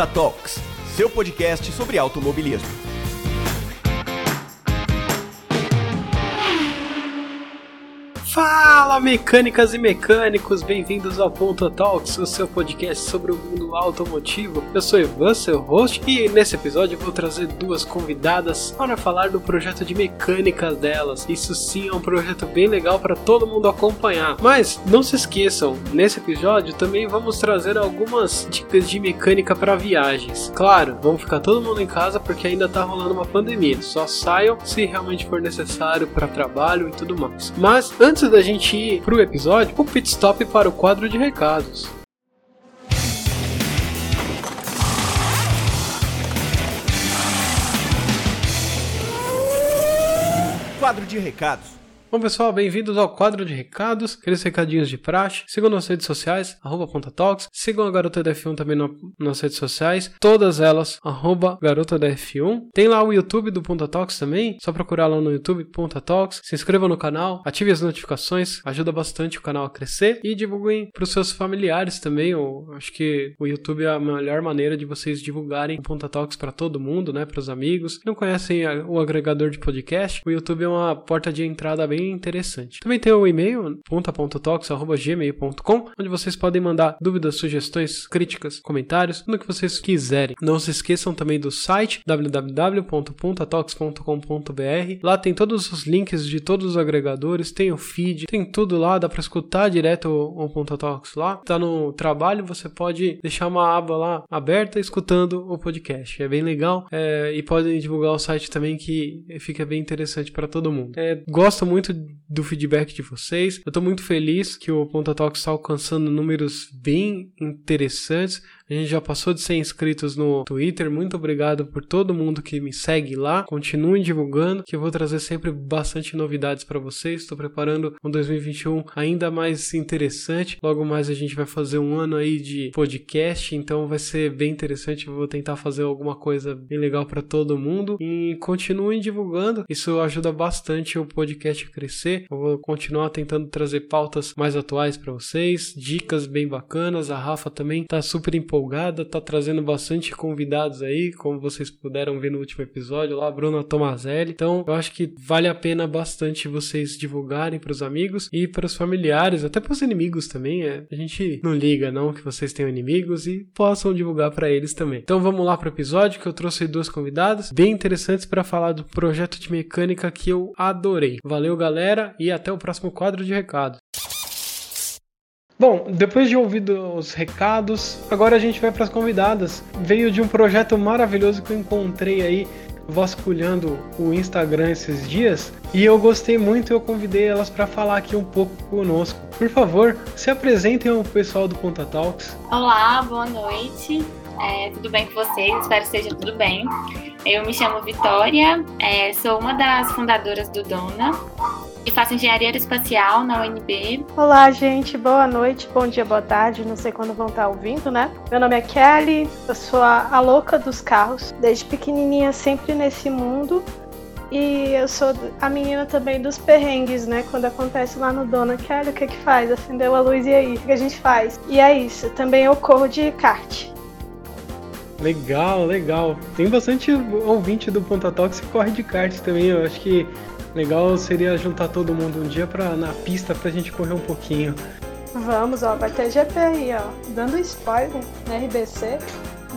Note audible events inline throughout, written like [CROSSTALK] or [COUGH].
Ponta Talks, seu podcast sobre automobilismo. Fala, mecânicas e mecânicos, bem-vindos ao Ponto Talks, o seu podcast sobre o mundo automotivo. Eu sou Ivan, seu host, e nesse episódio vou trazer duas convidadas para falar do projeto de mecânica delas. Isso sim é um projeto bem legal para todo mundo acompanhar. Mas não se esqueçam, nesse episódio também vamos trazer algumas dicas de mecânica para viagens. Claro, vamos ficar todo mundo em casa porque ainda tá rolando uma pandemia. Só saiam se realmente for necessário para trabalho e tudo mais. Mas antes antes da gente ir pro episódio, o pit stop para o quadro de recados. Quadro de recados. Bom, pessoal, bem-vindos ao quadro de recados, aqueles recadinhos de praxe. Sigam nas redes sociais, arroba Talks. Sigam a Garota da F1 também no, nas redes sociais, todas elas, arroba Garota da F1. Tem lá o YouTube do Ponta Talks também, só procurar lá no YouTube, Ponta Talks. Se inscrevam no canal, ative as notificações, ajuda bastante o canal a crescer e divulguem para os seus familiares também. Eu acho que o YouTube é a melhor maneira de vocês divulgarem o Ponta Talks para todo mundo, né, para os amigos. Não conhecem o agregador de podcast? O YouTube é uma porta de entrada bem bem interessante. Também tem o e-mail ponta.talks.gmail.com, onde vocês podem mandar dúvidas, sugestões, críticas, comentários, tudo que vocês quiserem. Não se esqueçam também do site www.puntatalks.com.br. Lá tem todos os links de todos os agregadores, tem o feed, tem tudo lá, dá para escutar direto o, o Ponta lá. Tá no trabalho, você pode deixar uma aba lá aberta escutando o podcast. É bem legal é, e podem divulgar o site também que fica bem interessante para todo mundo. É, gosto muito muito do feedback de vocês. Eu tô muito feliz que o Ponta Talk está alcançando números bem interessantes. A gente já passou de 100 inscritos no Twitter. Muito obrigado por todo mundo que me segue lá. Continuem divulgando, que eu vou trazer sempre bastante novidades para vocês. Estou preparando um 2021 ainda mais interessante. Logo mais a gente vai fazer um ano aí de podcast, então vai ser bem interessante. Eu vou tentar fazer alguma coisa bem legal para todo mundo e continuem divulgando. Isso ajuda bastante o podcast a crescer. Eu vou continuar tentando trazer pautas mais atuais para vocês, dicas bem bacanas. A Rafa também tá super empolgada tá trazendo bastante convidados aí, como vocês puderam ver no último episódio lá, Bruna Tomazelli. Então, eu acho que vale a pena bastante vocês divulgarem para os amigos e para os familiares, até para os inimigos também. É. A gente não liga não que vocês tenham inimigos e possam divulgar para eles também. Então, vamos lá para o episódio que eu trouxe duas convidadas bem interessantes para falar do projeto de mecânica que eu adorei. Valeu, galera, e até o próximo quadro de recados. Bom, depois de ouvir os recados, agora a gente vai para as convidadas. Veio de um projeto maravilhoso que eu encontrei aí vasculhando o Instagram esses dias e eu gostei muito e eu convidei elas para falar aqui um pouco conosco. Por favor, se apresentem ao pessoal do Ponta Talks. Olá, boa noite. É, tudo bem com vocês? Espero que seja tudo bem. Eu me chamo Vitória, é, sou uma das fundadoras do Dona e faço engenharia espacial na UNB. Olá, gente, boa noite, bom dia, boa tarde, não sei quando vão estar ouvindo, né? Meu nome é Kelly, eu sou a, a louca dos carros, desde pequenininha sempre nesse mundo. E eu sou a menina também dos perrengues, né? Quando acontece lá no Dona Kelly, o que que faz? Acendeu a luz e aí? O que a gente faz? E é isso, também eu corro de kart. Legal, legal. Tem bastante ouvinte do Ponta Talks que corre de kart também. Eu acho que Legal seria juntar todo mundo um dia pra, na pista pra gente correr um pouquinho. Vamos, ó, vai ter GP aí, ó. Dando spoiler na RBC.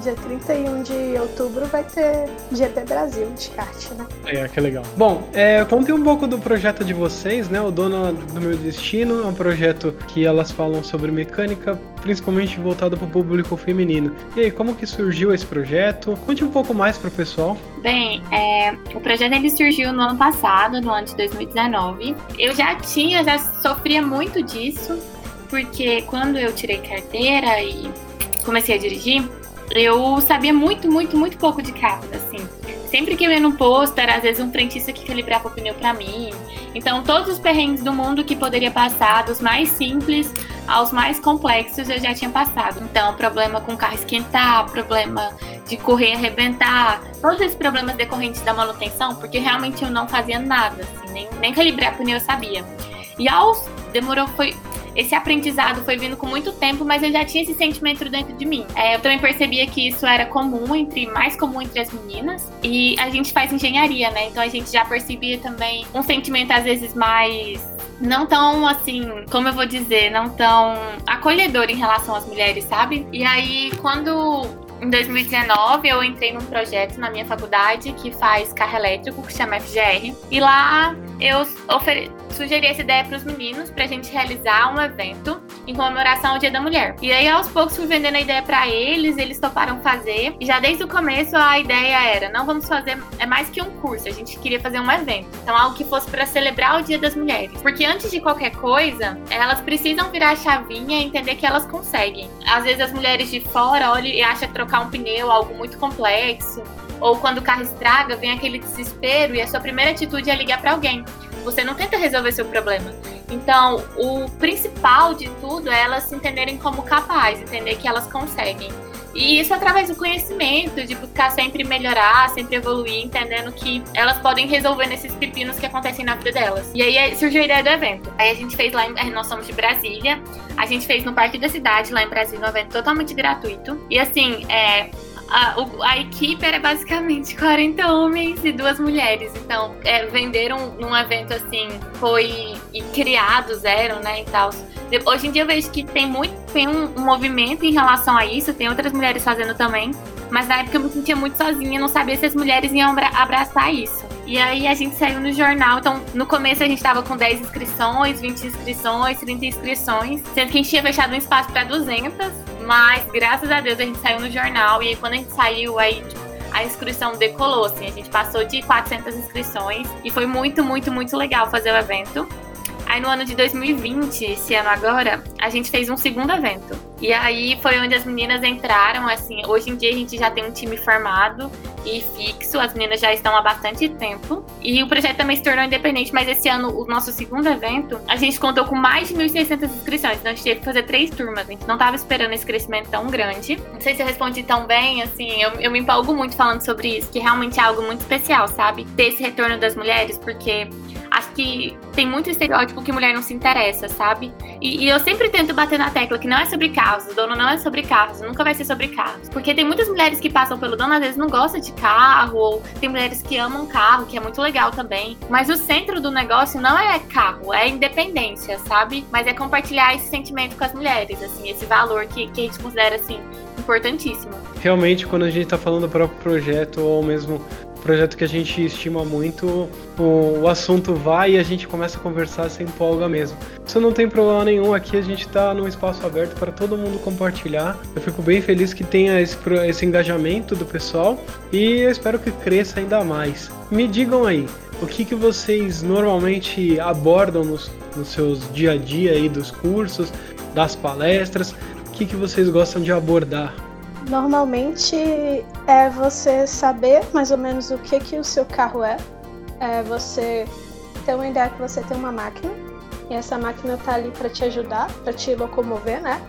Dia 31 de outubro vai ter GP Brasil de kart, né? É, que legal. Bom, é, contem um pouco do projeto de vocês, né? O Dona do Meu Destino é um projeto que elas falam sobre mecânica, principalmente voltado para o público feminino. E aí, como que surgiu esse projeto? Conte um pouco mais para o pessoal. Bem, é, o projeto ele surgiu no ano passado, no ano de 2019. Eu já tinha, já sofria muito disso, porque quando eu tirei carteira e comecei a dirigir, eu sabia muito, muito, muito pouco de carro, assim. Sempre que eu ia no posto, era às vezes um frentista que calibrava o pneu para mim. Então, todos os perrengues do mundo que poderia passar, dos mais simples aos mais complexos, eu já tinha passado. Então, problema com o carro esquentar, problema de correr e arrebentar, todos esses problemas decorrentes da manutenção, porque realmente eu não fazia nada, assim, nem, nem calibrar pneu eu sabia. E aos demorou, foi esse aprendizado foi vindo com muito tempo, mas eu já tinha esse sentimento dentro de mim. É, eu também percebia que isso era comum entre mais comum entre as meninas e a gente faz engenharia, né? Então a gente já percebia também um sentimento às vezes mais não tão assim, como eu vou dizer, não tão acolhedor em relação às mulheres, sabe? E aí, quando em 2019 eu entrei num projeto na minha faculdade que faz carro elétrico, que chama FGR, e lá eu sugeri essa ideia para os meninos para a gente realizar um evento em comemoração ao Dia da Mulher. E aí aos poucos fui vendendo a ideia para eles, eles toparam fazer. E já desde o começo a ideia era, não vamos fazer é mais que um curso, a gente queria fazer um evento. Então algo que fosse para celebrar o Dia das Mulheres. Porque antes de qualquer coisa, elas precisam virar a chavinha e entender que elas conseguem. Às vezes as mulheres de fora olham e acham trocar um pneu é algo muito complexo ou quando o carro estraga, vem aquele desespero e a sua primeira atitude é ligar para alguém. Você não tenta resolver seu problema. Então, o principal de tudo é elas se entenderem como capazes, entender que elas conseguem. E isso através do conhecimento, de buscar sempre melhorar, sempre evoluir, entendendo que elas podem resolver nesses pepinos que acontecem na vida delas. E aí surgiu a ideia do evento. Aí a gente fez lá, em, nós somos de Brasília, a gente fez no Parque da Cidade, lá em Brasília, um evento totalmente gratuito. E assim, é, a, a, equipe era basicamente [LAUGHS] 40 homens e duas mulheres. Então, é, venderam num evento assim, foi e criados eram, né, e tal. Hoje em dia eu vejo que tem muito, tem um, um movimento em relação a isso, tem outras mulheres fazendo também. Mas na época eu me sentia muito sozinha, não sabia se as mulheres iam abraçar isso. E aí a gente saiu no jornal. Então, no começo a gente tava com 10 inscrições, 20 inscrições, 30 inscrições. Sendo que a gente tinha fechado um espaço para 200. Mas, graças a Deus, a gente saiu no jornal. E aí, quando a gente saiu, aí tipo, a inscrição decolou, assim. A gente passou de 400 inscrições. E foi muito, muito, muito legal fazer o evento. Aí no ano de 2020, esse ano agora, a gente fez um segundo evento. E aí foi onde as meninas entraram, assim, hoje em dia a gente já tem um time formado e fixo, as meninas já estão há bastante tempo. E o projeto também se tornou independente, mas esse ano, o nosso segundo evento, a gente contou com mais de 1.600 inscrições, então a gente teve que fazer três turmas, a gente não estava esperando esse crescimento tão grande. Não sei se eu respondi tão bem, assim, eu, eu me empolgo muito falando sobre isso, que realmente é algo muito especial, sabe? Ter esse retorno das mulheres, porque que tem muito estereótipo que mulher não se interessa, sabe? E, e, eu sempre tento bater na tecla que não é sobre carros, o dono não é sobre carros, nunca vai ser sobre carros. Porque tem muitas mulheres que passam pelo dono, às vezes não gostam de carro, ou tem mulheres que amam carro, que é muito legal também. Mas o centro do negócio não é carro, é independência, sabe? Mas é compartilhar esse sentimento com as mulheres, assim, esse valor que, que a gente considera, assim, importantíssimo. Realmente, quando a gente tá falando do próprio projeto, ou mesmo projeto que a gente estima muito, o, o, assunto vai e a gente começa a conversar, se empolga mesmo. Isso não tem problema nenhum, aqui a gente está num espaço aberto para todo mundo compartilhar. Eu fico bem feliz que tenha esse, esse engajamento do pessoal e eu espero que cresça ainda mais. Me digam aí, o que, que vocês normalmente abordam nos, nos seus dia a dia aí dos cursos, das palestras? O que, que vocês gostam de abordar? Normalmente é você saber mais ou menos o que, que o seu carro é. É você ter uma ideia que você tem uma máquina e essa máquina está ali para te ajudar, para te locomover, né?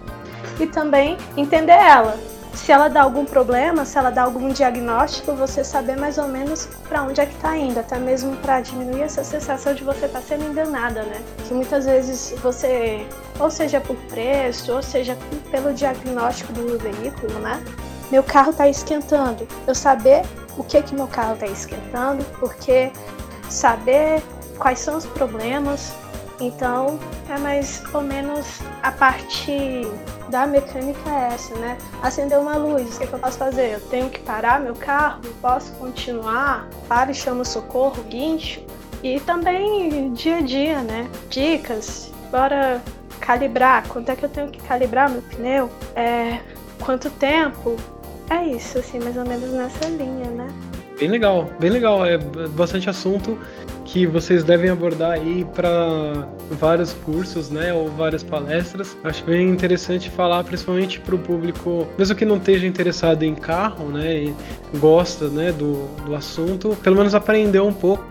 E também entender ela se ela dá algum problema, se ela dá algum diagnóstico, você saber mais ou menos para onde é que está indo, até mesmo para diminuir essa sensação de você estar tá sendo enganada, né? Que muitas vezes você, ou seja por preço, ou seja pelo diagnóstico do veículo, né? Meu carro está esquentando. Eu saber o que que meu carro está esquentando, porque saber quais são os problemas, então, é mais ou menos a parte da mecânica é essa, né? Acender uma luz, o que, é que eu posso fazer? Eu tenho que parar meu carro? Posso continuar? Para e chama socorro, guincho. E também dia a dia, né? Dicas, bora calibrar, quanto é que eu tenho que calibrar meu pneu? É, quanto tempo? É isso, assim, mais ou menos nessa linha, né? Bem legal, bem legal. É bastante assunto que vocês devem abordar aí para vários cursos, né, ou várias palestras. Acho bem interessante falar, principalmente para o público, mesmo que não esteja interessado em carro, né, e gosta, né, do, do assunto, pelo menos aprender um pouco.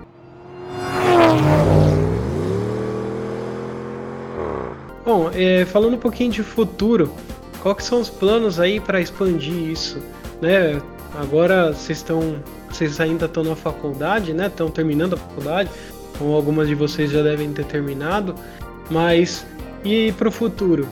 Bom, é, falando um pouquinho de futuro, quais são os planos aí para expandir isso, né? Agora vocês estão vocês ainda estão na faculdade, né? Estão terminando a faculdade, ou algumas de vocês já devem ter terminado, mas E para o futuro?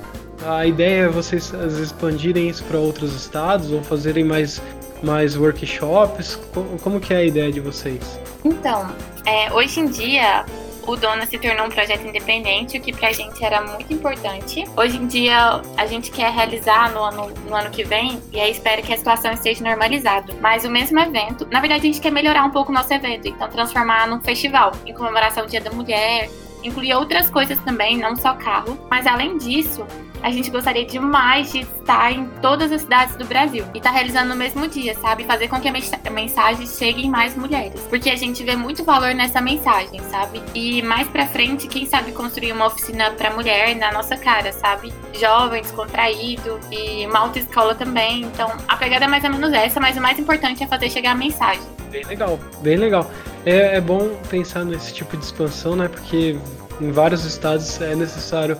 A ideia é vocês expandirem isso para outros estados ou fazerem mais, mais workshops? Como que é a ideia de vocês? Então, é, hoje em dia o Dona se tornou um projeto independente, o que pra gente era muito importante. Hoje em dia, a gente quer realizar no ano, no ano que vem, e aí espera que a situação esteja normalizada. Mas o mesmo evento, na verdade, a gente quer melhorar um pouco o nosso evento, então transformar num festival, em comemoração do Dia da Mulher, incluir outras coisas também, não só carro. Mas além disso, a gente gostaria demais de estar em todas as cidades do Brasil e estar tá realizando no mesmo dia, sabe? Fazer com que a mensagem chegue em mais mulheres. Porque a gente vê muito valor nessa mensagem, sabe? E mais pra frente, quem sabe construir uma oficina pra mulher na nossa cara, sabe? Jovem, descontraído e uma autoescola também. Então, a pegada é mais ou menos essa, mas o mais importante é fazer chegar a mensagem. Bem legal, bem legal. É, é bom pensar nesse tipo de expansão, né? Porque em vários estados é necessário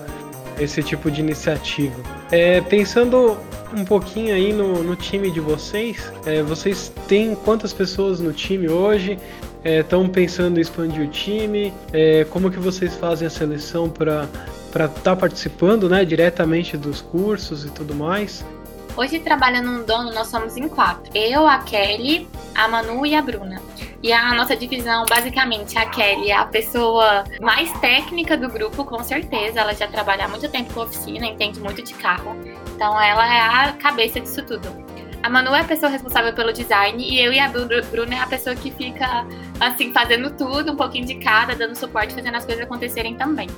esse tipo de iniciativa. É, pensando um pouquinho aí no, no time de vocês, é, vocês têm quantas pessoas no time hoje? Estão é, pensando em expandir o time? É, como que vocês fazem a seleção para estar tá participando né, diretamente dos cursos e tudo mais? Hoje, trabalhando no dono, nós somos em quatro. Eu, a Kelly, a Manu e a Bruna. E a nossa divisão, basicamente, a Kelly é a pessoa mais técnica do grupo, com certeza. Ela já trabalha há muito tempo com oficina, entende muito de carro. Então, ela é a cabeça disso tudo. A Manu é a pessoa responsável pelo design e eu e a Bruna é a pessoa que fica, assim, fazendo tudo, um pouquinho de cada, dando suporte, fazendo as coisas acontecerem também.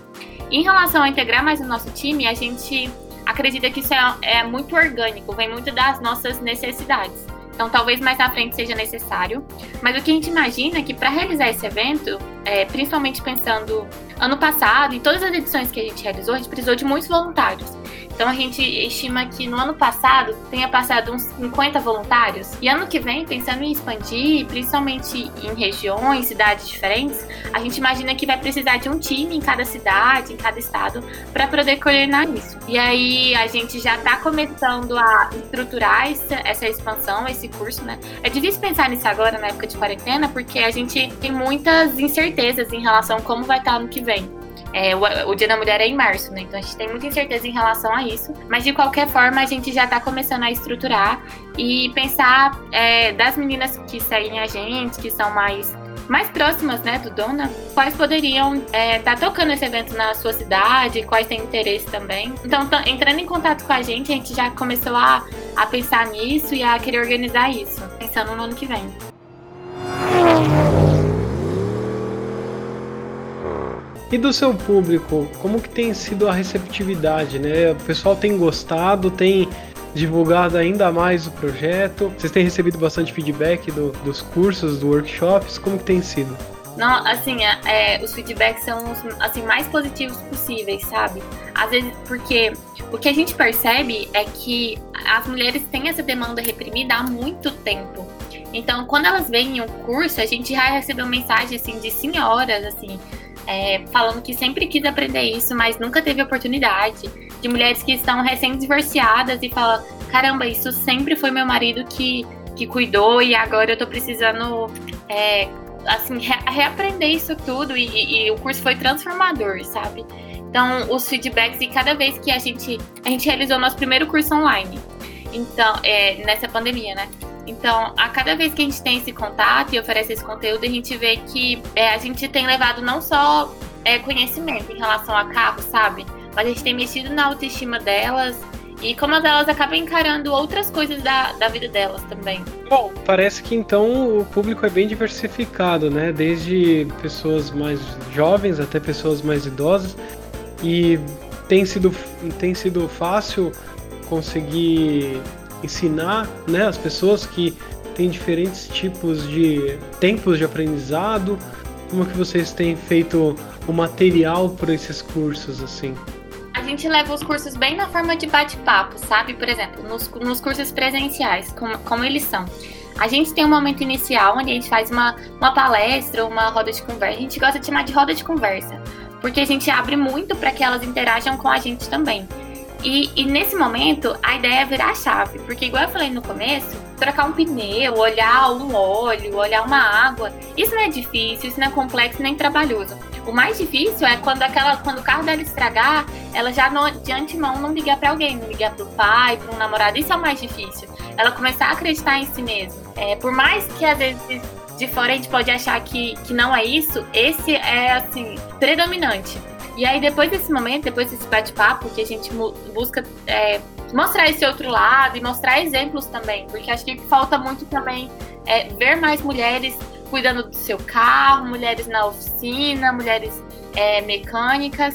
Em relação a integrar mais o nosso time, a gente acredita que isso é, é muito orgânico, vem muito das nossas necessidades. Então, talvez mais à frente seja necessário. Mas o que a gente imagina é que para realizar esse evento, é, principalmente pensando ano passado, em todas as edições que a gente realizou, a gente precisou de muitos voluntários. Então a gente estima que no ano passado tenha passado uns 50 voluntários. E ano que vem, pensando em expandir, principalmente em regiões, cidades diferentes, a gente imagina que vai precisar de um time em cada cidade, em cada estado, para poder coordenar isso. E aí a gente já está começando a estruturar essa, essa expansão, esse curso, né? É difícil pensar nisso agora, na época de quarentena, porque a gente tem muitas incertezas em relação a como vai estar ano que vem. É, o, o, Dia da Mulher é em março, né? Então a gente tem muita incerteza em relação a isso. Mas de qualquer forma, a gente já está começando a estruturar e pensar é, das meninas que seguem a gente, que são mais mais próximas, né, do Dona, quais poderiam estar é, tá tocando esse evento na sua cidade, quais têm interesse também. Então, entrando em contato com a gente, a gente já começou a, a pensar nisso e a querer organizar isso, pensando no ano que vem. E do seu público, como que tem sido a receptividade, né? O pessoal tem gostado, tem divulgado ainda mais o projeto? Vocês têm recebido bastante feedback do, dos cursos, dos workshops? Como que tem sido? Não, assim, é, é, os feedbacks são os assim, mais positivos possíveis, sabe? Às vezes, porque o que a gente percebe é que as mulheres têm essa demanda reprimida há muito tempo. Então, quando elas vêm em um curso, a gente já recebeu mensagem assim de senhoras, assim, é, falando que sempre quis aprender isso, mas nunca teve oportunidade. De mulheres que estão recém-divorciadas e falam: caramba, isso sempre foi meu marido que, que cuidou e agora eu tô precisando. É, assim, re reaprender isso tudo e, e, o curso foi transformador, sabe? Então, os feedbacks e cada vez que a gente a gente realizou nosso primeiro curso online, então é, nessa pandemia, né? Então, a cada vez que a gente tem esse contato e oferece esse conteúdo, a gente vê que é, a gente tem levado não só é, conhecimento em relação a carro, sabe? Mas a gente tem mexido na autoestima delas e como elas acabam encarando outras coisas da, da vida delas também. Bom, parece que então o público é bem diversificado, né? Desde pessoas mais jovens até pessoas mais idosas. E tem sido, tem sido fácil conseguir ensinar né, as pessoas que têm diferentes tipos de tempos de aprendizado? Como que vocês têm feito o material para esses cursos assim? A gente leva os cursos bem na forma de bate-papo, sabe? Por exemplo, nos, nos cursos presenciais, como, como eles são. A gente tem um momento inicial onde a gente faz uma, uma palestra, uma roda de conversa. A gente gosta de chamar de roda de conversa, porque a gente abre muito para que elas interajam com a gente também. E, e, nesse momento, a ideia é virar a chave, porque igual eu falei no começo, trocar um pneu, olhar um óleo, olhar uma água, isso não é difícil, isso não é complexo nem trabalhoso. O mais difícil é quando aquela, quando o carro dela estragar, ela já não, de antemão não ligar para alguém, não ligar pro pai, para um namorado. Isso é o mais difícil. Ela começar a acreditar em si mesma. É, por mais que às vezes de fora a gente pode achar que, que não é isso, esse é assim predominante. E aí depois desse momento, depois desse bate-papo, que a gente busca é, mostrar esse outro lado e mostrar exemplos também, porque acho que falta muito também é, ver mais mulheres cuidando do seu carro, mulheres na oficina, mulheres é, mecânicas.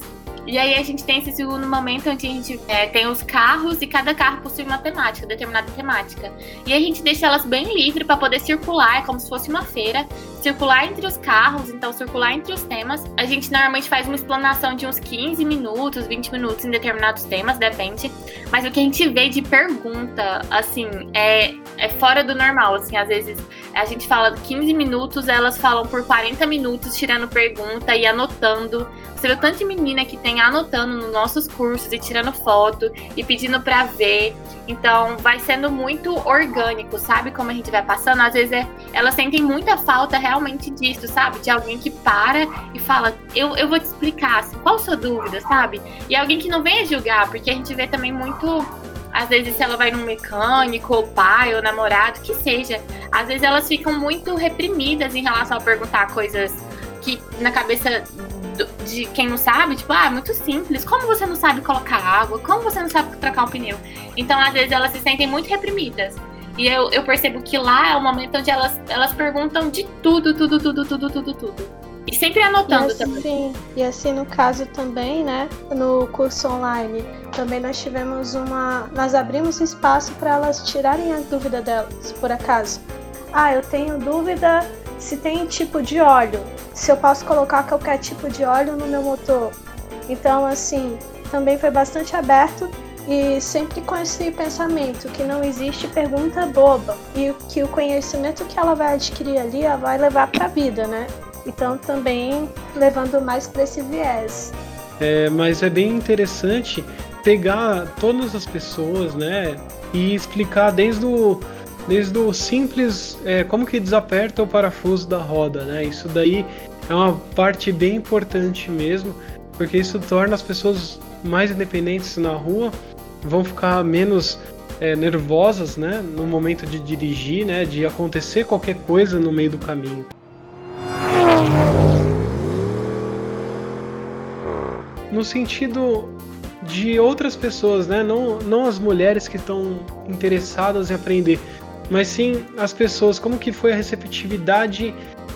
E aí a gente tem esse segundo momento onde a gente é, tem os carros e cada carro possui uma temática, determinada temática. E a gente deixa elas bem livre para poder circular, como se fosse uma feira, circular entre os carros, então circular entre os temas. A gente normalmente faz uma explanação de uns 15 minutos, 20 minutos em determinados temas, depende. Mas o que a gente vê de pergunta, assim, é, é fora do normal, assim, às vezes a gente fala 15 minutos, elas falam por 40 minutos tirando pergunta e anotando você vê tanto de menina que tem anotando nos nossos cursos e tirando foto e pedindo para ver. Então vai sendo muito orgânico, sabe? Como a gente vai passando. Às vezes é, elas sentem muita falta realmente disso, sabe? De alguém que para e fala, eu, eu vou te explicar, assim, qual a sua dúvida, sabe? E alguém que não venha julgar, porque a gente vê também muito às vezes se ela vai num mecânico, ou pai, ou namorado, que seja, às vezes elas ficam muito reprimidas em relação a perguntar coisas que na cabeça de quem não sabe, tipo, ah, muito simples. Como você não sabe colocar água? Como você não sabe trocar um pneu? Então, às vezes, elas se sentem muito reprimidas. E eu, eu percebo que lá é o momento onde elas, elas perguntam de tudo, tudo, tudo, tudo, tudo, tudo. E sempre anotando e assim, também. E assim, no caso também, né, no curso online, também nós tivemos uma. Nós abrimos espaço para elas tirarem a dúvida delas, por acaso. Ah, eu tenho dúvida se tem tipo de óleo, se eu posso colocar qualquer tipo de óleo no meu motor. Então, assim, também foi bastante aberto e sempre com esse pensamento que não existe pergunta boba e que o conhecimento que ela vai adquirir ali ela vai levar para a vida, né? Então, também levando mais para esse viés. É, mas é bem interessante pegar todas as pessoas, né, e explicar desde o desde o simples é, como que desaperta o parafuso da roda, né? Isso daí é uma parte bem importante mesmo, porque isso torna as pessoas mais independentes na rua, vão ficar menos é, nervosas, né? No momento de dirigir, né? De acontecer qualquer coisa no meio do caminho. No sentido de outras pessoas, né? Não, não as mulheres que estão interessadas em aprender, mas sim as pessoas, como que foi a receptividade,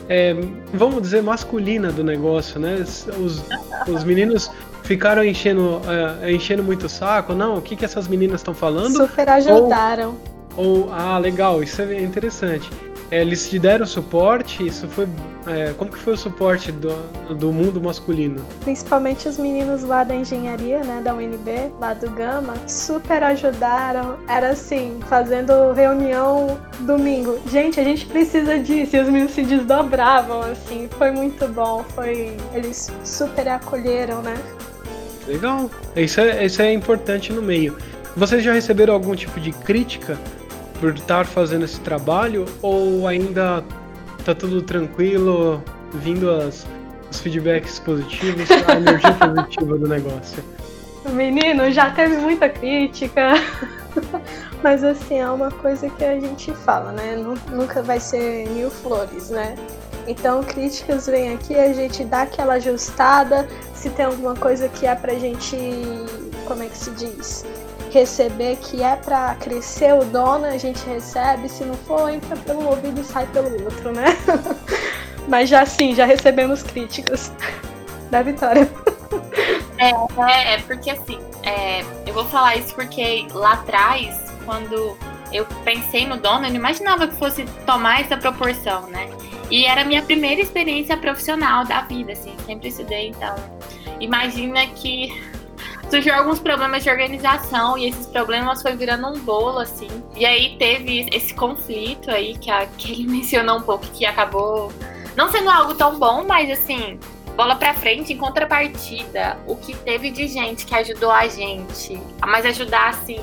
é, vamos dizer, masculina do negócio, né? Os, os meninos ficaram enchendo, é, enchendo muito o saco, não, o que, que essas meninas estão falando? Super ajudaram. Ou, ou, ah, legal, isso é interessante. É, eles te deram suporte? Isso foi. É, como que foi o suporte do, do mundo masculino? Principalmente os meninos lá da engenharia, né? Da UNB, lá do Gama, super ajudaram. Era assim, fazendo reunião domingo. Gente, a gente precisa disso. E os meninos se desdobravam, assim. Foi muito bom. Foi. Eles super acolheram, né? Legal. Isso é, isso é importante no meio. Vocês já receberam algum tipo de crítica por estar fazendo esse trabalho ou ainda tá tudo tranquilo, vindo as, os feedbacks positivos, a energia [LAUGHS] positiva do negócio? Menino, já teve muita crítica. [LAUGHS] Mas assim, é uma coisa que a gente fala, né? Nunca vai ser mil flores, né? Então, críticas vêm aqui, a gente dá aquela ajustada. Se tem alguma coisa que é pra gente. Como é que se diz? Receber que é para crescer o dono, a gente recebe, se não for, entra pelo ouvido e sai pelo outro, né? [LAUGHS] Mas já sim, já recebemos críticas [LAUGHS] da Vitória. É, é, é porque assim, é, eu vou falar isso porque lá atrás, quando eu pensei no dono, eu não imaginava que fosse tomar essa proporção, né? E era a minha primeira experiência profissional da vida, assim, sempre estudei, então imagina que surgiu alguns problemas de organização e esses problemas foi virando um bolo, assim. E aí teve esse conflito aí que, a, [LAUGHS] que ele mencionou um pouco, que acabou não sendo algo tão bom, mas assim, bola pra frente, em contrapartida, o que teve de gente que ajudou a gente, mas ajudar assim.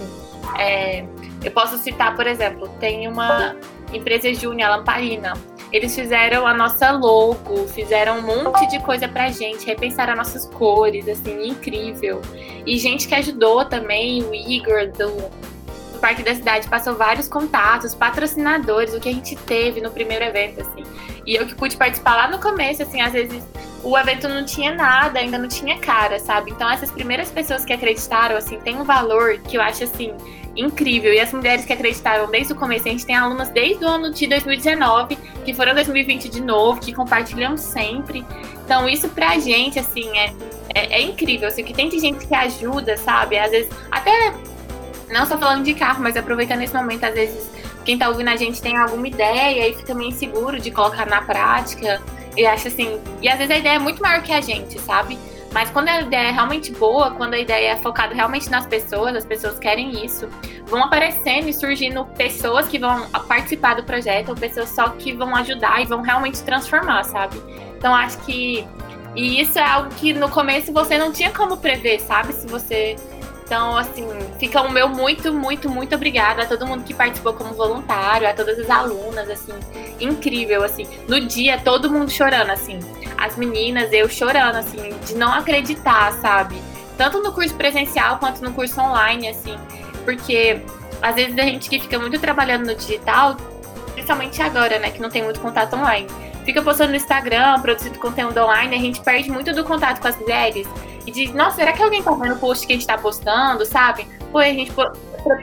É, eu posso citar, por exemplo, tem uma empresa júnior, Lamparina, Eles fizeram a nossa logo, fizeram um monte de coisa pra gente, repensaram nossas cores, assim, incrível. E gente que ajudou também, o Igor do Parque da Cidade passou vários contatos, patrocinadores, o que a gente teve no primeiro evento, assim. E eu que pude participar lá no começo, assim, às vezes o evento não tinha nada, ainda não tinha cara, sabe? Então essas primeiras pessoas que acreditaram, assim, tem um valor que eu acho, assim, incrível. E as mulheres que acreditaram desde o começo, a gente tem alunas desde o ano de 2019, que foram 2020 de novo, que compartilham sempre. Então isso pra gente, assim, é, é, é incrível, assim, que tem gente que ajuda, sabe? Às vezes, até não só falando de carro, mas aproveitando esse momento, às vezes quem tá ouvindo a gente tem alguma ideia e fica meio inseguro de colocar na prática. E acho assim, e às vezes a ideia é muito maior que a gente, sabe? Mas quando a ideia é realmente boa, quando a ideia é focada realmente nas pessoas, as pessoas querem isso, vão aparecendo e surgindo pessoas que vão participar do projeto, ou pessoas só que vão ajudar e vão realmente transformar, sabe? Então acho que. E isso é algo que no começo você não tinha como prever, sabe? Se você então, assim, fica o meu muito, muito, muito obrigada a todo mundo que participou como voluntário, a todas as alunas, assim, incrível, assim. No dia, todo mundo chorando, assim. As meninas, eu chorando, assim, de não acreditar, sabe? Tanto no curso presencial quanto no curso online, assim. Porque às vezes a gente que fica muito trabalhando no digital, principalmente agora, né, que não tem muito contato online fica postando no Instagram, produzindo conteúdo online, a gente perde muito do contato com as mulheres e diz, nossa, será que alguém tá vendo o post que a gente tá postando, sabe? Pô, a gente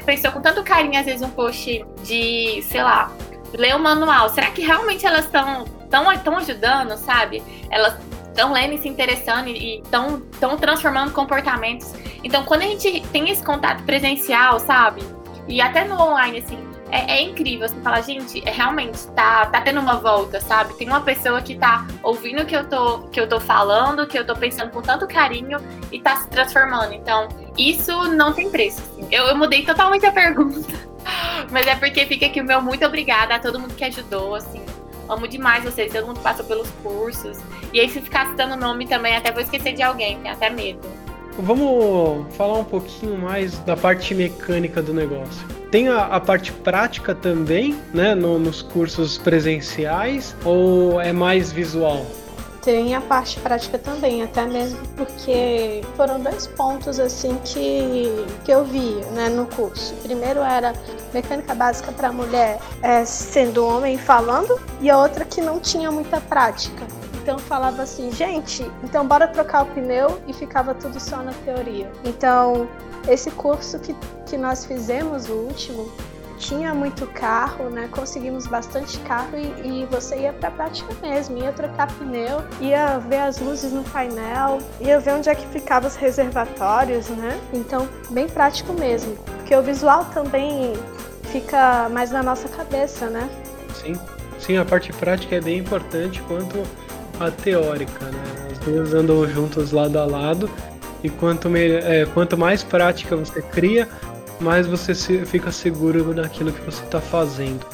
pensou com tanto carinho, às vezes, um post de, sei lá, ler o um manual. Será que realmente elas estão tão, tão ajudando, sabe? Elas estão lendo e se interessando e estão transformando comportamentos. Então, quando a gente tem esse contato presencial, sabe? E até no online, assim, é, é, incrível. Você fala, gente, é, realmente tá, tá tendo uma volta, sabe? Tem uma pessoa que tá ouvindo o que eu tô, que eu tô falando, que eu tô pensando com tanto carinho e tá se transformando. Então, isso não tem preço. Assim. Eu, eu mudei totalmente a pergunta. [LAUGHS] Mas é porque fica aqui o meu muito obrigada a todo mundo que ajudou, assim. Amo demais vocês, todo mundo passou pelos cursos. E aí, se ficar citando nome também, até vou esquecer de alguém, tem até medo. Vamos falar um pouquinho mais da parte mecânica do negócio. Tem a, a parte prática também, né, no, nos cursos presenciais, ou é mais visual? Tem a parte prática também, até mesmo porque foram dois pontos assim que, que eu vi né, no curso. Primeiro era mecânica básica para mulher é, sendo homem falando, e a outra que não tinha muita prática. Então falava assim, gente, então bora trocar o pneu e ficava tudo só na teoria. Então esse curso que, que nós fizemos, o último, tinha muito carro, né? Conseguimos bastante carro e, e você ia para a prática mesmo, ia trocar pneu, ia ver as luzes no painel, ia ver onde é que ficavam os reservatórios, né? Então, bem prático mesmo, porque o visual também fica mais na nossa cabeça, né? Sim, sim, a parte prática é bem importante quanto a teórica, né? As duas andam juntas lado a lado e quanto, me, é, quanto mais prática você cria, mais você fica seguro naquilo que você está fazendo.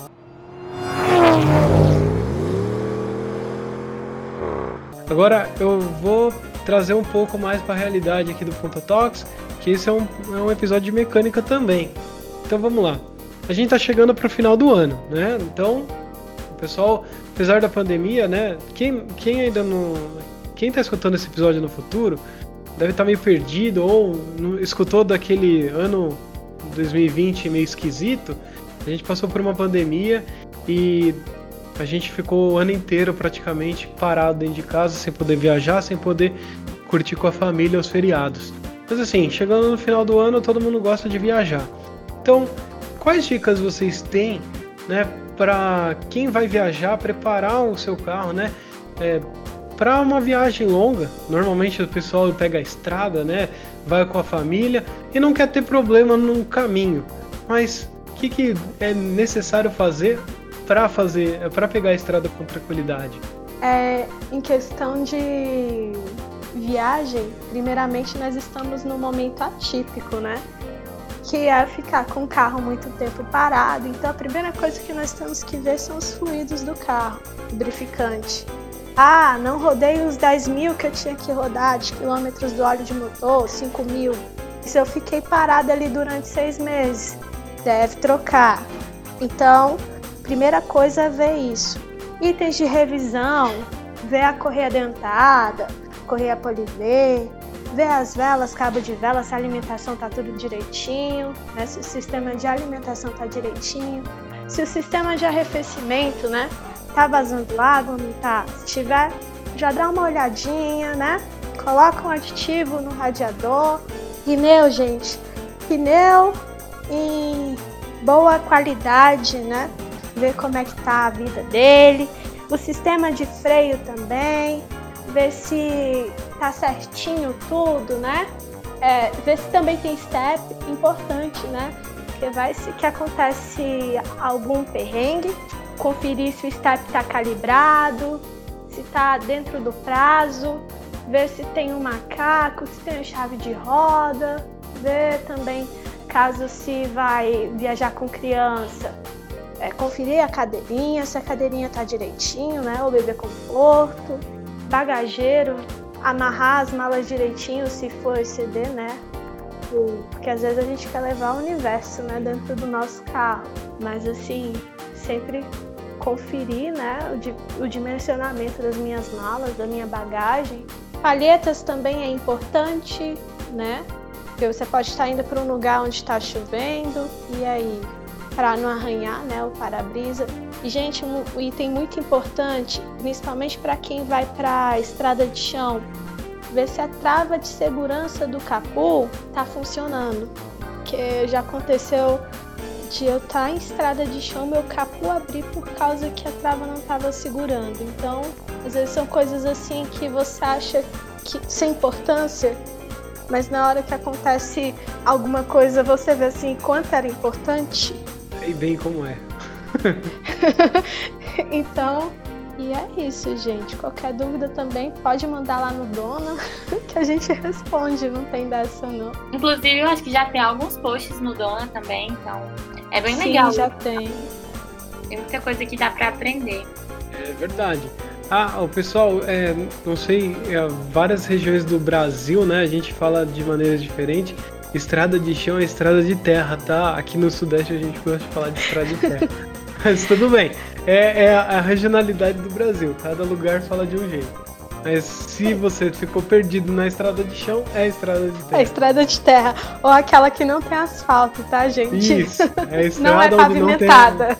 Agora eu vou trazer um pouco mais para a realidade aqui do Ponta Talks, que esse é um, é um episódio de mecânica também. Então vamos lá. A gente está chegando para o final do ano, né? Então, pessoal, apesar da pandemia, né? Quem, quem ainda não. Quem está escutando esse episódio no futuro, deve estar meio perdido ou não escutou daquele ano 2020 meio esquisito. A gente passou por uma pandemia e a gente ficou o ano inteiro praticamente parado dentro de casa, sem poder viajar, sem poder curtir com a família os feriados. Mas assim, chegando no final do ano, todo mundo gosta de viajar. Então, quais dicas vocês têm, né, para quem vai viajar, preparar o seu carro, né? É, para uma viagem longa, normalmente o pessoal pega a estrada, né? Vai com a família e não quer ter problema no caminho. Mas o que, que é necessário fazer para fazer, para pegar a estrada com tranquilidade? É, em questão de viagem, primeiramente nós estamos num momento atípico, né? Que é ficar com o carro muito tempo parado. Então a primeira coisa que nós temos que ver são os fluidos do carro, lubrificante. Ah, não rodei os 10 mil que eu tinha que rodar de quilômetros do óleo de motor, 5 mil. Se eu fiquei parada ali durante seis meses, deve trocar. Então, primeira coisa é ver isso. itens de revisão, ver a correia dentada, correia poliver, ver as velas, cabo de vela, se a alimentação tá tudo direitinho, né? se o sistema de alimentação tá direitinho, se o sistema de arrefecimento, né, tá vazando água, não tá? Se tiver, já dá uma olhadinha, né? Coloca um aditivo no radiador. Pneu, gente, pneu em boa qualidade, né? Ver como é que tá a vida dele. O sistema de freio também, ver se tá certinho tudo, né? É, ver se também tem step, importante, né? Porque vai se que acontece algum perrengue, conferir se o step tá calibrado, se tá dentro do prazo, ver se tem um macaco, se tem uma chave de roda, ver também caso se vai viajar com criança, é, conferir a cadeirinha, se a cadeirinha tá direitinho, né? O bebê conforto, bagageiro, amarrar as malas direitinho se for exceder, né? Porque às vezes a gente quer levar o universo, né, dentro do nosso carro, mas assim, sempre conferir, né, o, dimensionamento das minhas malas, da minha bagagem. Palhetas também é importante, né? Porque você pode estar indo para um lugar onde está chovendo e aí para não arranhar, né, o para-brisa. E gente, um item muito importante, principalmente para quem vai para a estrada de chão, ver se a trava de segurança do capô tá funcionando. Que já aconteceu de eu estar tá em estrada de chão, meu capô abrir por causa que a trava não estava segurando. Então, às vezes são coisas assim que você acha que sem importância, mas na hora que acontece alguma coisa, você vê assim quanto era importante. Sei bem como é. [LAUGHS] então, e é isso, gente. Qualquer dúvida também pode mandar lá no Dona, [LAUGHS] que a gente responde, não tem dessa não. Inclusive, eu acho que já tem alguns posts no Dona também, então é bem Sim, legal. já tem. Tem muita coisa que dá para aprender. É verdade. Ah, o pessoal, é, não sei, é, várias regiões do Brasil, né? A gente fala de maneiras diferentes. Estrada de chão é estrada de terra, tá? Aqui no Sudeste a gente gosta de falar de estrada de terra. [LAUGHS] Mas tudo bem. É, é, a regionalidade do Brasil. Cada lugar fala de um jeito. Mas se você ficou perdido na estrada de chão, é a estrada de terra. É estrada de terra. Ou aquela que não tem asfalto, tá, gente? Isso. É estrada [LAUGHS] não é pavimentada.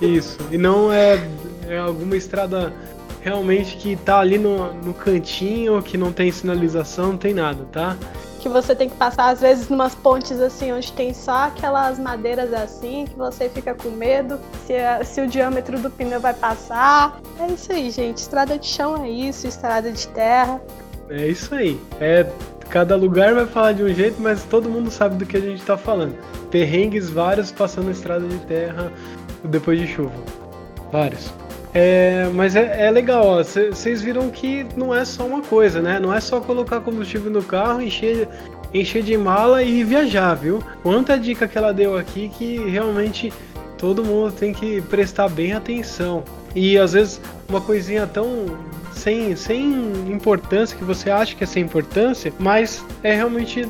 Tem... Isso. E não é, é alguma estrada realmente que tá ali no, no cantinho, que não tem sinalização, não tem nada, tá? Que você tem que passar às vezes numas pontes assim onde tem só aquelas madeiras assim que você fica com medo se, se o diâmetro do pneu vai passar. É isso aí, gente. Estrada de chão é isso, estrada de terra. É isso aí. É cada lugar vai falar de um jeito, mas todo mundo sabe do que a gente tá falando. Perrengues vários passando estrada de terra depois de chuva. Vários. É, mas é, é legal, vocês viram que não é só uma coisa, né? Não é só colocar combustível no carro, encher, encher de mala e viajar, viu? Quanta dica que ela deu aqui que realmente todo mundo tem que prestar bem atenção. E às vezes uma coisinha tão sem, sem importância que você acha que é sem importância, mas é realmente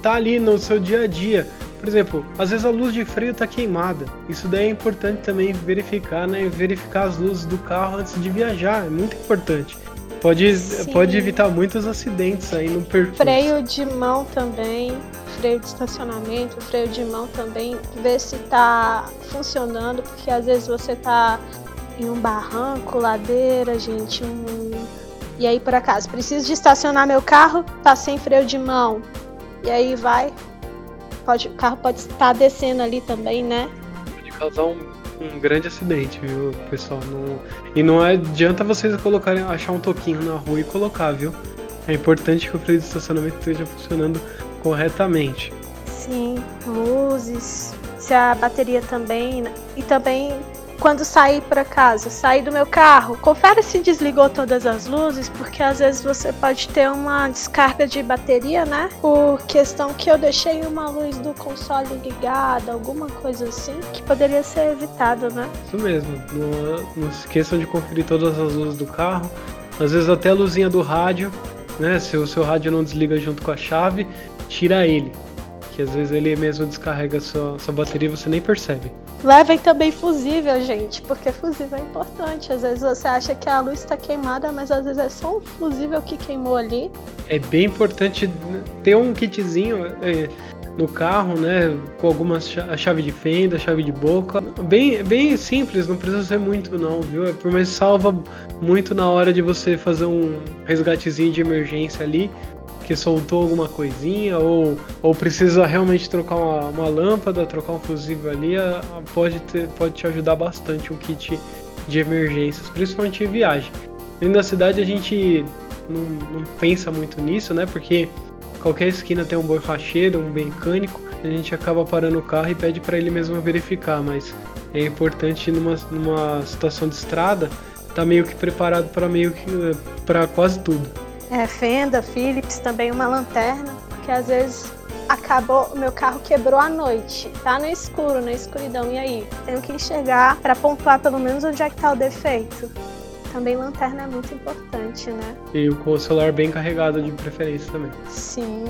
tá ali no seu dia a dia. Por exemplo, às vezes a luz de freio está queimada. Isso daí é importante também verificar, né? Verificar as luzes do carro antes de viajar, é muito importante. Pode, pode evitar muitos acidentes aí no percurso. Freio de mão também, freio de estacionamento, freio de mão também, ver se está funcionando, porque às vezes você está em um barranco, ladeira, gente, um... e aí por acaso preciso de estacionar meu carro, tá sem freio de mão, e aí vai, pode, o carro pode estar descendo ali também, né? Pode causar um, um grande acidente, viu, pessoal? Não, e não adianta vocês colocarem, achar um toquinho na rua e colocar, viu? É importante que o freio de estacionamento esteja funcionando corretamente. Sim, luzes, se a bateria também. E também quando sair para casa, sair do meu carro, confere se desligou todas as luzes, porque às vezes você pode ter uma descarga de bateria, né? Por questão que eu deixei uma luz do console ligada, alguma coisa assim, que poderia ser evitado, né? Isso mesmo. Não, não esqueçam de conferir todas as luzes do carro, às vezes até a luzinha do rádio, né? Se o seu rádio não desliga junto com a chave, tira ele. Que às vezes ele mesmo descarrega sua, sua bateria e você nem percebe. Levem também fusível, gente, porque fusível é importante. Às vezes você acha que a luz está queimada, mas às vezes é só um fusível que queimou ali. É bem importante ter um kitzinho é, no carro, né? Com algumas a chave de fenda, chave de boca. Bem, bem simples, não precisa ser muito não, viu? É, mas salva muito na hora de você fazer um resgatezinho de emergência ali que soltou alguma coisinha ou, ou precisa realmente trocar uma, uma lâmpada, trocar um fusível ali, a, a, pode, ter, pode te ajudar bastante um kit de emergências, principalmente em viagem. Dentro da cidade a gente não, não pensa muito nisso, né? Porque qualquer esquina tem um borracheiro, um mecânico, a gente acaba parando o carro e pede para ele mesmo verificar, mas é importante numa, numa situação de estrada tá meio que preparado para meio que para quase tudo é, fenda, Philips, também uma lanterna, porque às vezes acabou, o meu carro quebrou à noite, tá no escuro, na escuridão, e aí? Tenho que enxergar para pontuar pelo menos onde é que tá o defeito. Também lanterna é muito importante, né? E com o celular bem carregado de preferência também. Sim.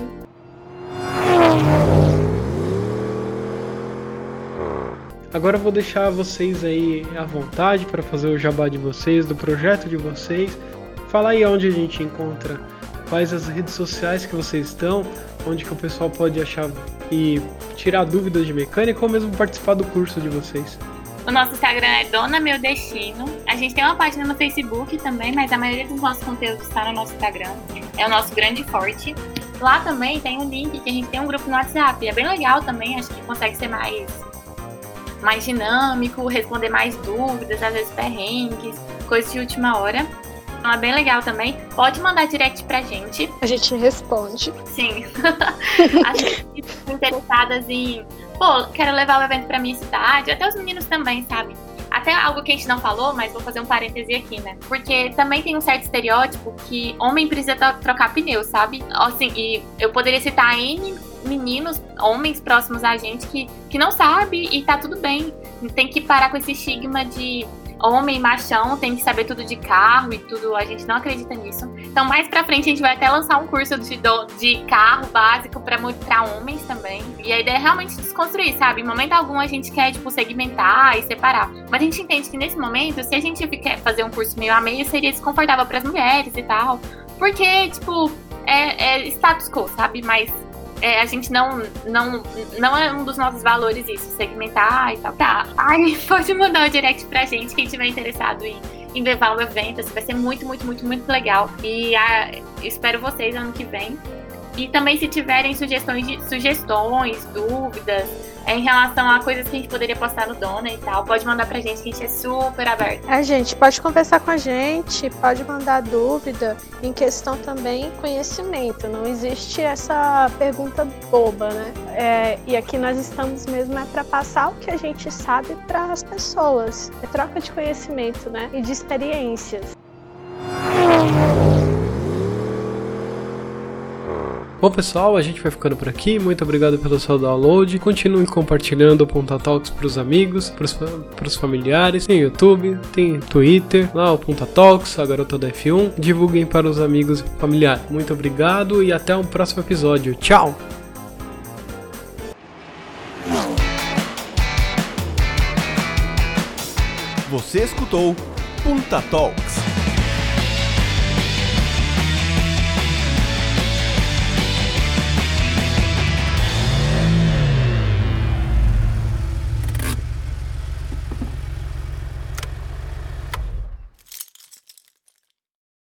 Agora eu vou deixar vocês aí à vontade para fazer o jabá de vocês, do projeto de vocês. Fala aí onde a gente encontra, quais as redes sociais que vocês estão, onde que o pessoal pode achar e tirar dúvidas de mecânica ou mesmo participar do curso de vocês. O nosso Instagram é Dona Meu Destino. A gente tem uma página no Facebook também, mas a maioria dos nossos conteúdos está no nosso Instagram. É o nosso grande forte. Lá também tem um link que a gente tem um grupo no WhatsApp. É bem legal também, acho que consegue ser mais mais dinâmico, responder mais dúvidas, às vezes perrengues, coisas de última hora. Então é bem legal também. Pode mandar direct pra gente. A gente responde. Sim. [LAUGHS] As gente interessadas em, pô, quero levar o evento pra minha cidade, até os meninos também, sabe? Até algo que a gente não falou, mas vou fazer um parêntese aqui, né? Porque também tem um certo estereótipo que homem precisa trocar pneu, sabe? Assim, e eu poderia citar N meninos, homens próximos a gente que, que não sabe e tá tudo bem. Tem que parar com esse estigma de homem machão tem que saber tudo de carro e tudo, a gente não acredita nisso. Então, mais pra frente, a gente vai até lançar um curso de, de carro básico pra, pra homens também. E a ideia é realmente desconstruir, sabe? Em momento algum a gente quer, tipo, segmentar e separar. Mas a gente entende que nesse momento, se a gente quer fazer um curso meio a meio, seria desconfortável pras mulheres e tal. Porque, tipo, é, é status quo, sabe? Mas é, a gente não, não, não é um dos nossos valores isso, segmentar e tal. Tá, ai, [LAUGHS] pode mandar o direct pra gente, quem tiver interessado em, em levar o evento, assim, vai ser muito, muito, muito, muito legal. E a, espero vocês ano que vem. E também se tiverem sugestões, de, sugestões, dúvidas, é, em relação a coisas que a gente poderia postar no Dona e tal, pode mandar pra gente, que a gente é super aberto. A gente pode conversar com a gente, pode mandar dúvida, em questão também conhecimento. Não existe essa pergunta boba, né? É, e aqui nós estamos mesmo é para passar o que a gente sabe para as pessoas. É troca de conhecimento, né? E de experiências. Bom, pessoal, a gente vai ficando por aqui. Muito obrigado pelo seu download. Continue compartilhando o Ponta Talks para os amigos, para os familiares. Tem YouTube, tem Twitter, lá o Ponta Talks, a garota da F1. Divulguem para os amigos e familiares. Muito obrigado e até um próximo episódio. Tchau! Você escutou Punta Talks.